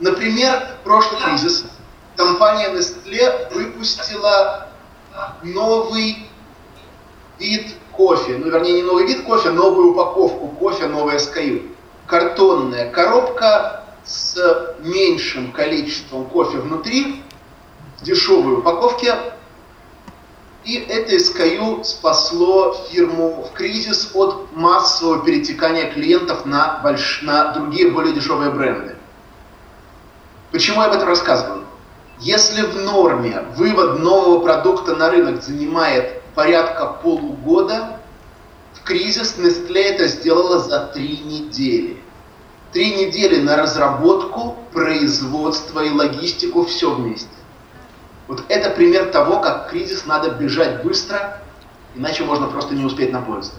Например, прошлый кризис компания Nestle выпустила новый вид кофе, ну вернее не новый вид кофе, новую упаковку кофе, новая SKU. Картонная коробка с меньшим количеством кофе внутри, в дешевой упаковке. И это SKU спасло фирму в кризис от массового перетекания клиентов на, больш... на другие более дешевые бренды. Почему я об этом рассказываю? Если в норме вывод нового продукта на рынок занимает порядка полугода, в кризис Nestle это сделала за три недели. Три недели на разработку, производство и логистику, все вместе. Вот это пример того, как кризис надо бежать быстро, иначе можно просто не успеть на поезд.